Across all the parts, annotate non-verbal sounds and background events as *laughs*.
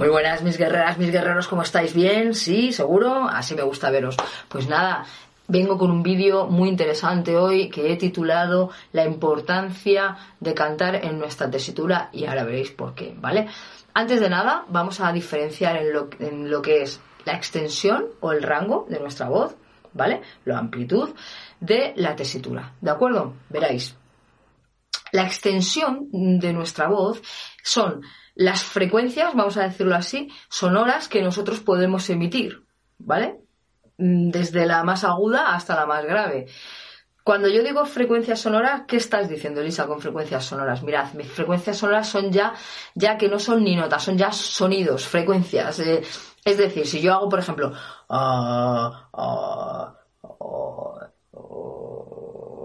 Muy buenas, mis guerreras, mis guerreros, ¿cómo estáis? ¿Bien? ¿Sí? ¿Seguro? Así me gusta veros. Pues nada, vengo con un vídeo muy interesante hoy que he titulado La importancia de cantar en nuestra tesitura y ahora veréis por qué, ¿vale? Antes de nada, vamos a diferenciar en lo, en lo que es la extensión o el rango de nuestra voz, ¿vale? La amplitud de la tesitura, ¿de acuerdo? Veréis. La extensión de nuestra voz son las frecuencias, vamos a decirlo así, sonoras que nosotros podemos emitir, ¿vale? Mm, desde la más aguda hasta la más grave. Cuando yo digo frecuencias sonoras, ¿qué estás diciendo, Elisa, con frecuencias sonoras? Mirad, mis frecuencias sonoras son ya, ya que no son ni notas, son ya sonidos, frecuencias. Eh, es decir, si yo hago, por ejemplo, ah, ah, ah,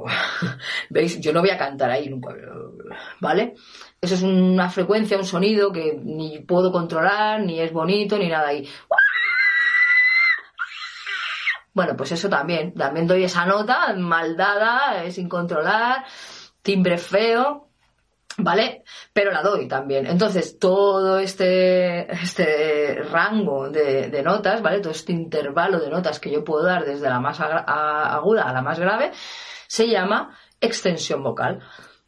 *laughs* ¿veis? Yo no voy a cantar ahí, ¿vale? Eso es una frecuencia, un sonido que ni puedo controlar, ni es bonito, ni nada ahí. Bueno, pues eso también. También doy esa nota mal dada, eh, sin controlar, timbre feo, ¿vale? Pero la doy también. Entonces, todo este, este rango de, notas, ¿vale? Todo este intervalo de notas que yo puedo dar desde la más aguda a la más grave, se llama extensión vocal,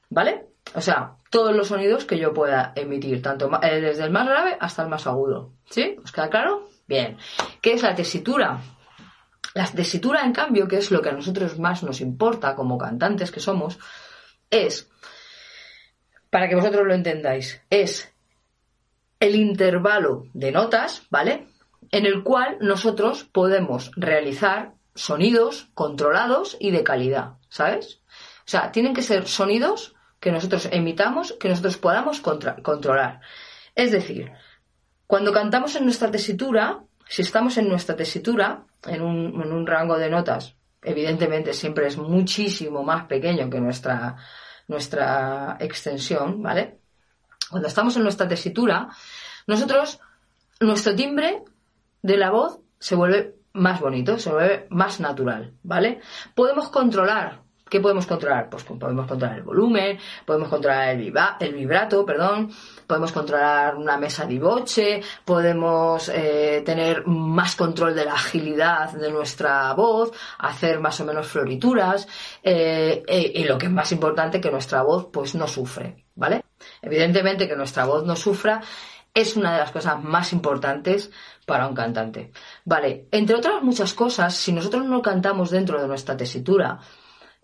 ¿vale? O sea, todos los sonidos que yo pueda emitir, tanto eh, desde el más grave hasta el más agudo. ¿Sí? ¿Os queda claro? Bien. ¿Qué es la tesitura? La tesitura, en cambio, que es lo que a nosotros más nos importa como cantantes que somos, es, para que vosotros lo entendáis, es el intervalo de notas, ¿vale? En el cual nosotros podemos realizar sonidos controlados y de calidad, ¿sabes? O sea, tienen que ser sonidos que nosotros emitamos, que nosotros podamos controlar. Es decir, cuando cantamos en nuestra tesitura, si estamos en nuestra tesitura, en un, rango de notas, evidentemente siempre es muchísimo más pequeño que nuestra, nuestra extensión, ¿vale? Cuando estamos en nuestra tesitura, nosotros, nuestro timbre de la voz se vuelve más bonito, se vuelve más natural, ¿vale? Podemos controlar ¿Qué podemos controlar? Pues podemos controlar el volumen, podemos controlar el, el vibrato, perdón, podemos controlar una mesa de boche, podemos eh, tener más control de la agilidad de nuestra voz, hacer más o menos florituras eh, eh, y lo que es más importante que nuestra voz pues no sufre, ¿vale? Evidentemente que nuestra voz no sufra es una de las cosas más importantes para un cantante. Vale, entre otras muchas cosas, si nosotros no cantamos dentro de nuestra tesitura,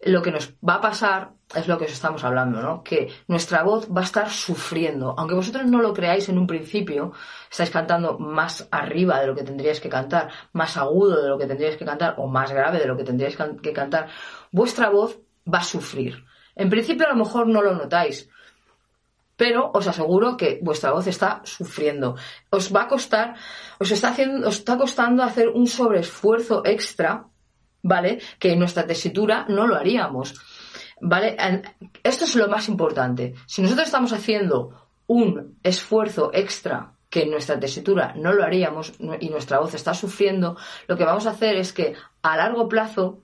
lo que nos va a pasar es lo que os estamos hablando, ¿no? Que nuestra voz va a estar sufriendo. Aunque vosotros no lo creáis en un principio, estáis cantando más arriba de lo que tendríais que cantar, más agudo de lo que tendríais que cantar o más grave de lo que tendríais que cantar, vuestra voz va a sufrir. En principio a lo mejor no lo notáis, pero os aseguro que vuestra voz está sufriendo. Os va a costar, os está haciendo, os está costando hacer un sobreesfuerzo extra ¿vale? Que en nuestra tesitura no lo haríamos, ¿vale? Esto es lo más importante. Si nosotros estamos haciendo un esfuerzo extra que en nuestra tesitura no lo haríamos y nuestra voz está sufriendo, lo que vamos a hacer es que a largo plazo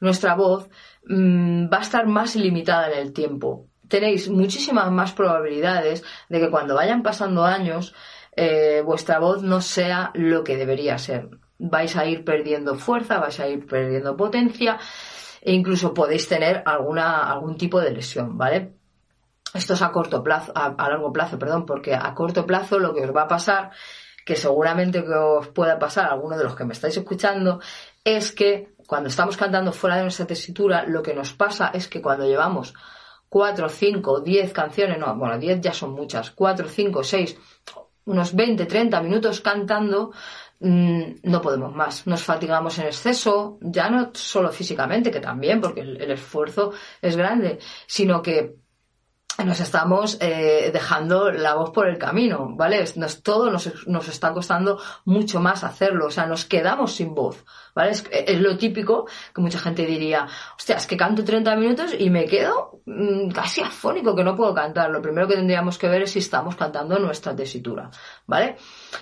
nuestra voz mm, va a estar más limitada en el tiempo. Tenéis muchísimas más probabilidades de que cuando vayan pasando años eh, vuestra voz no sea lo que debería ser vais a ir perdiendo fuerza, vais a ir perdiendo potencia e incluso podéis tener alguna, algún tipo de lesión, ¿vale? Esto es a corto plazo, a, largo plazo, perdón, porque a corto plazo lo que os va a pasar, que seguramente que os pueda pasar a alguno de los que me estáis escuchando, es que cuando estamos cantando fuera de nuestra tesitura, lo que nos pasa es que cuando llevamos cuatro, cinco, diez canciones, no, bueno, diez ya son muchas, cuatro, cinco, seis, unos 20, 30 minutos cantando, no podemos más. Nos fatigamos en exceso, ya no solo físicamente, que también, porque el, esfuerzo es grande, sino que nos estamos eh, dejando la voz por el camino, ¿vale? Nos, todo nos, nos, está costando mucho más hacerlo, o sea, nos quedamos sin voz, ¿vale? Es, lo típico que mucha gente diría, hostia, es que canto 30 minutos y me quedo mmm, casi afónico, que no puedo cantar. Lo primero que tendríamos que ver es si estamos cantando nuestra tesitura, ¿vale?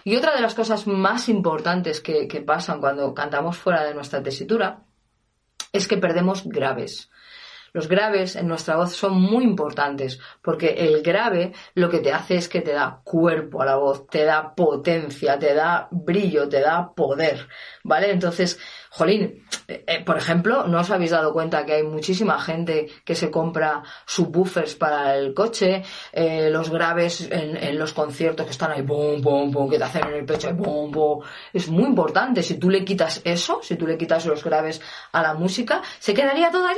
Y otra de las cosas más importantes que, que pasan cuando cantamos fuera de nuestra tesitura es que perdemos graves. Los graves en nuestra voz son muy importantes porque el grave lo que te hace es que te da cuerpo a la voz, te da potencia, te da brillo, te da poder, ¿vale? Entonces, jolín, eh, por ejemplo, ¿no os habéis dado cuenta que hay muchísima gente que se compra subwoofers para el coche, eh, los graves en, en, los conciertos que están ahí, bum, bum, bum, que te hacen en el pecho, bum, bum. Es muy importante. Si tú le quitas eso, si tú le quitas los graves a la música, se quedaría todo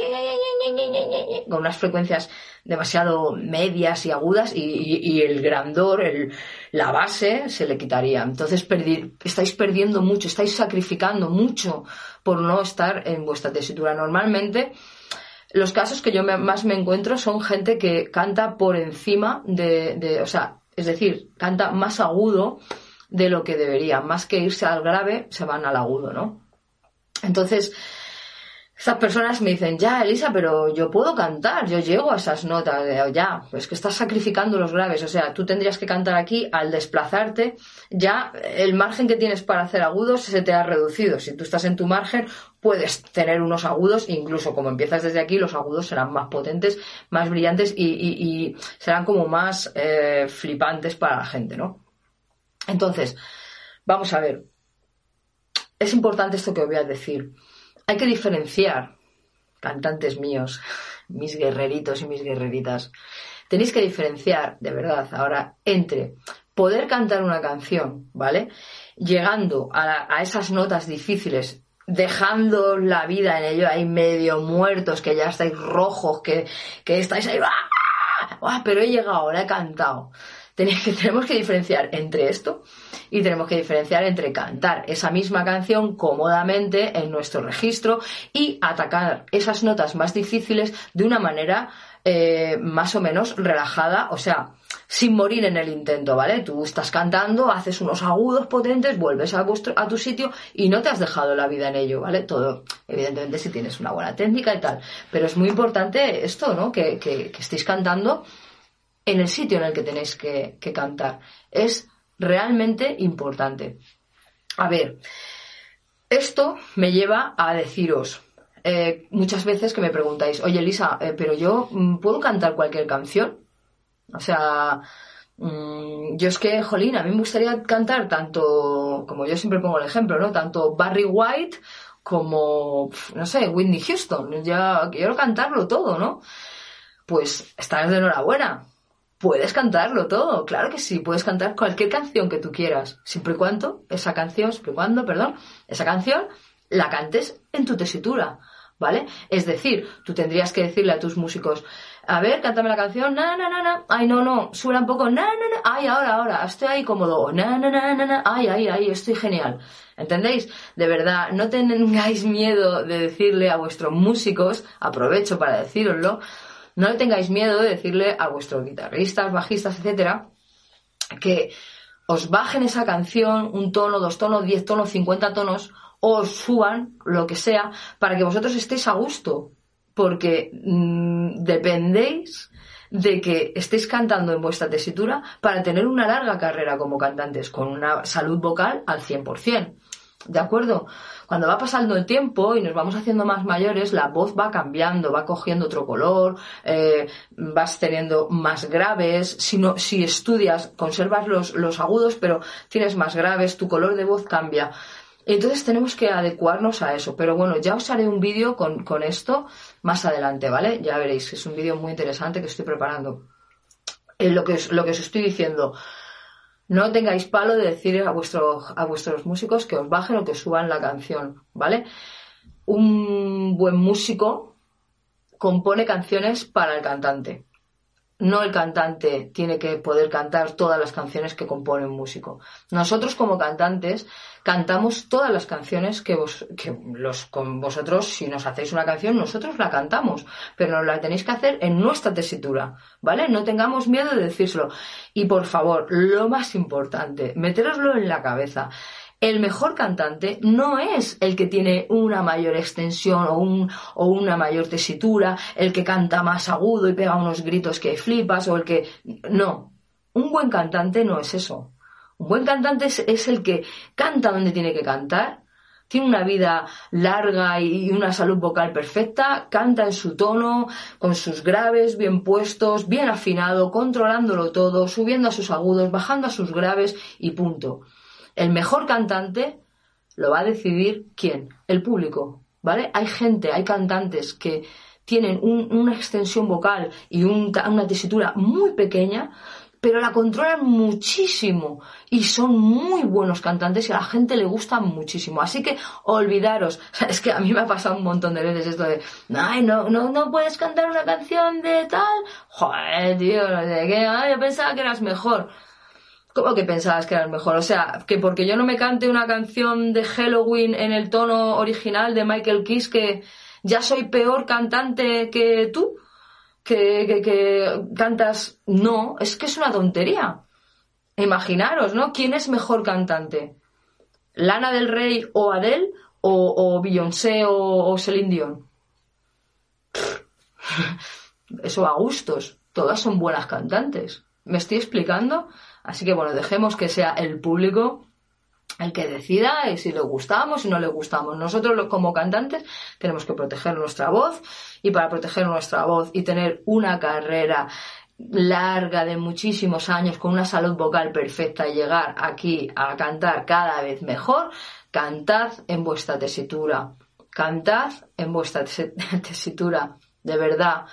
con unas frecuencias demasiado medias y agudas y, y, y el grandor, el, la base se le quitaría. Entonces perdi estáis perdiendo mucho, estáis sacrificando mucho por no estar en vuestra tesitura. Normalmente los casos que yo más me encuentro son gente que canta por encima de, de, o sea, es decir, canta más agudo de lo que debería. Más que irse al grave, se van al agudo, ¿no? Entonces, estas personas me dicen, ya, Elisa, pero yo puedo cantar, yo llego a esas notas, de, ya, pues que estás sacrificando los graves, o sea, tú tendrías que cantar aquí al desplazarte, ya el margen que tienes para hacer agudos se te ha reducido. Si tú estás en tu margen, puedes tener unos agudos, incluso como empiezas desde aquí, los agudos serán más potentes, más brillantes y, serán como más eh, flipantes para la gente, ¿no? Entonces, vamos a ver. Es importante esto que os voy a decir hay que diferenciar, cantantes míos, mis guerreritos y mis guerreritas, tenéis que diferenciar, de verdad, ahora, entre poder cantar una canción, ¿vale? Llegando a, a esas notas difíciles, dejando la vida en ello, ahí medio muertos, que ya estáis rojos, que, que estáis ahí, ¡ah! ¡Ah! pero he llegado, la he cantado. *laughs* Tenemos que diferenciar entre esto y tenemos que diferenciar entre cantar esa misma canción cómodamente en nuestro registro y atacar esas notas más difíciles de una manera eh, más o menos relajada, o sea, sin morir en el intento, ¿vale? Tú estás cantando, haces unos agudos potentes, vuelves a, vuestro, a tu sitio y no te has dejado la vida en ello, ¿vale? Todo, evidentemente, si tienes una buena técnica y tal. Pero es muy importante esto, ¿no? Que, estéis cantando en el sitio en el que tenéis que, cantar. Es realmente importante. A ver, esto me lleva a deciros, eh, muchas veces que me preguntáis, oye Elisa, eh, pero yo mm, puedo cantar cualquier canción. O sea, mmm, yo es que, jolín, a mí me gustaría cantar tanto, como yo siempre pongo el ejemplo, ¿no? Tanto Barry White como, no sé, Whitney Houston. Ya quiero cantarlo todo, ¿no? Pues estás de enhorabuena puedes cantarlo todo, claro que sí, puedes cantar cualquier canción que tú quieras, siempre y cuando esa canción, siempre y cuando, perdón, esa canción la cantes en tu tesitura, ¿vale? Es decir, tú tendrías que decirle a tus músicos, a ver, cántame la canción, na, na, na, na, ay, no, no, suena un poco, na, na, na, ay, ahora, ahora, estoy ahí cómodo, na, na, na, na, na, ay, ay, ay, estoy genial. ¿Entendéis? De verdad, no tengáis miedo de decirle a vuestros músicos, aprovecho para deciroslo, no le tengáis miedo de decirle a vuestros guitarristas, bajistas, etcétera, que os bajen esa canción un tono, dos tonos, diez tonos, cincuenta tonos, o os suban lo que sea, para que vosotros estéis a gusto. Porque mmm, dependéis de que estéis cantando en vuestra tesitura para tener una larga carrera como cantantes, con una salud vocal al 100%. ¿De acuerdo? Cuando va pasando el tiempo y nos vamos haciendo más mayores, la voz va cambiando, va cogiendo otro color, eh, vas teniendo más graves. Si, no, si estudias, conservas los, los agudos, pero tienes más graves, tu color de voz cambia. Entonces tenemos que adecuarnos a eso. Pero bueno, ya os haré un vídeo con, con esto más adelante, ¿vale? Ya veréis, es un vídeo muy interesante que estoy preparando. Eh, lo que, lo que os estoy diciendo, no tengáis palo de decir a, a vuestros músicos que os bajen o que suban la canción, ¿vale? Un buen músico compone canciones para el cantante. No el cantante tiene que poder cantar todas las canciones que compone un músico. Nosotros como cantantes cantamos todas las canciones que, vos, que los, con vosotros, si nos hacéis una canción, nosotros la cantamos, pero la tenéis que hacer en nuestra tesitura, ¿vale? No tengamos miedo de decírselo. Y por favor, lo más importante, meteroslo en la cabeza el mejor cantante no es el que tiene una mayor extensión o, un, o una mayor tesitura, el que canta más agudo y pega unos gritos que flipas o el que... No, un buen cantante no es eso. Un buen cantante es, el que canta donde tiene que cantar, tiene una vida larga y una salud vocal perfecta, canta en su tono, con sus graves bien puestos, bien afinado, controlándolo todo, subiendo a sus agudos, bajando a sus graves y punto. El mejor cantante lo va a decidir quién, el público, ¿vale? Hay gente, hay cantantes que tienen una extensión vocal y una tesitura muy pequeña, pero la controlan muchísimo y son muy buenos cantantes y a la gente le gusta muchísimo. Así que olvidaros, *laughs* es que a mí me ha pasado un montón de veces esto de, ay, no, no, no puedes cantar una canción de tal, joder, tío, de qué, yo pensaba que eras mejor. ¿Cómo que pensabas que era el mejor? O sea, que porque yo no me cante una canción de Halloween en el tono original de Michael Kiss, que ya soy peor cantante que tú, que, que, cantas. No, es que es una tontería. Imaginaros, ¿no? ¿Quién es mejor cantante? ¿Lana del Rey o Adele? ¿O, o Beyoncé o, o Celine Dion? *laughs* Eso a gustos. Todas son buenas cantantes. ¿Me estoy explicando? Así que bueno, dejemos que sea el público el que decida y si le gustamos, si no le gustamos. Nosotros como cantantes tenemos que proteger nuestra voz y para proteger nuestra voz y tener una carrera larga de muchísimos años con una salud vocal perfecta y llegar aquí a cantar cada vez mejor, cantad en vuestra tesitura. Cantad en vuestra *laughs* tesitura, de verdad.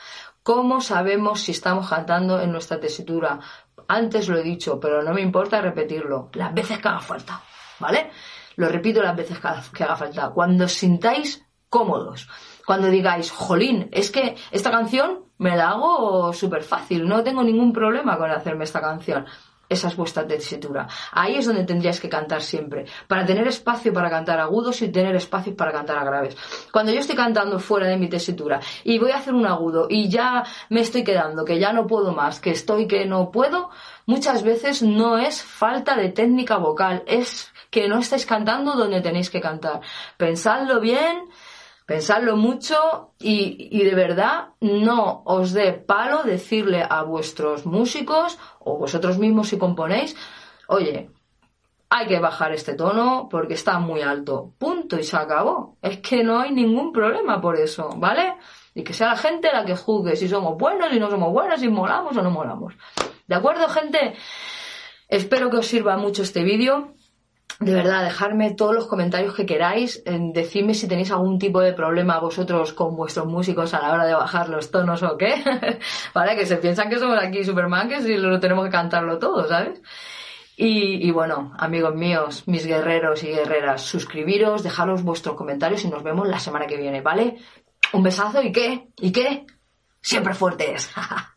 ¿Cómo sabemos si estamos cantando en nuestra tesitura? Antes lo he dicho, pero no me importa repetirlo. Las veces que haga falta, ¿vale? Lo repito las veces que haga falta. Cuando os sintáis cómodos. Cuando digáis, jolín, es que esta canción me la hago súper fácil, no tengo ningún problema con hacerme esta canción. Esa es vuestra tesitura. Ahí es donde tendríais que cantar siempre, para tener espacio para cantar agudos y tener espacio para cantar a graves. Cuando yo estoy cantando fuera de mi tesitura y voy a hacer un agudo y ya me estoy quedando, que ya no puedo más, que estoy que no puedo, muchas veces no es falta de técnica vocal, es que no estáis cantando donde tenéis que cantar. Pensadlo bien, pensadlo mucho y, y, de verdad no os dé palo decirle a vuestros músicos o vosotros mismos si componéis, oye, hay que bajar este tono porque está muy alto. Punto y se acabó. Es que no hay ningún problema por eso, ¿vale? Y que sea la gente la que juzgue si somos buenos, y no somos buenos, si molamos o no molamos. ¿De acuerdo, gente? Espero que os sirva mucho este vídeo. De verdad, dejarme todos los comentarios que queráis, decidme si tenéis algún tipo de problema vosotros con vuestros músicos a la hora de bajar los tonos o qué, *laughs* ¿vale? Que se piensan que somos aquí Superman, que si lo tenemos que cantarlo todo, ¿sabes? Y, y, bueno, amigos míos, mis guerreros y guerreras, suscribiros, dejaros vuestros comentarios y nos vemos la semana que viene, ¿vale? Un besazo y qué, y qué, siempre fuertes. *laughs*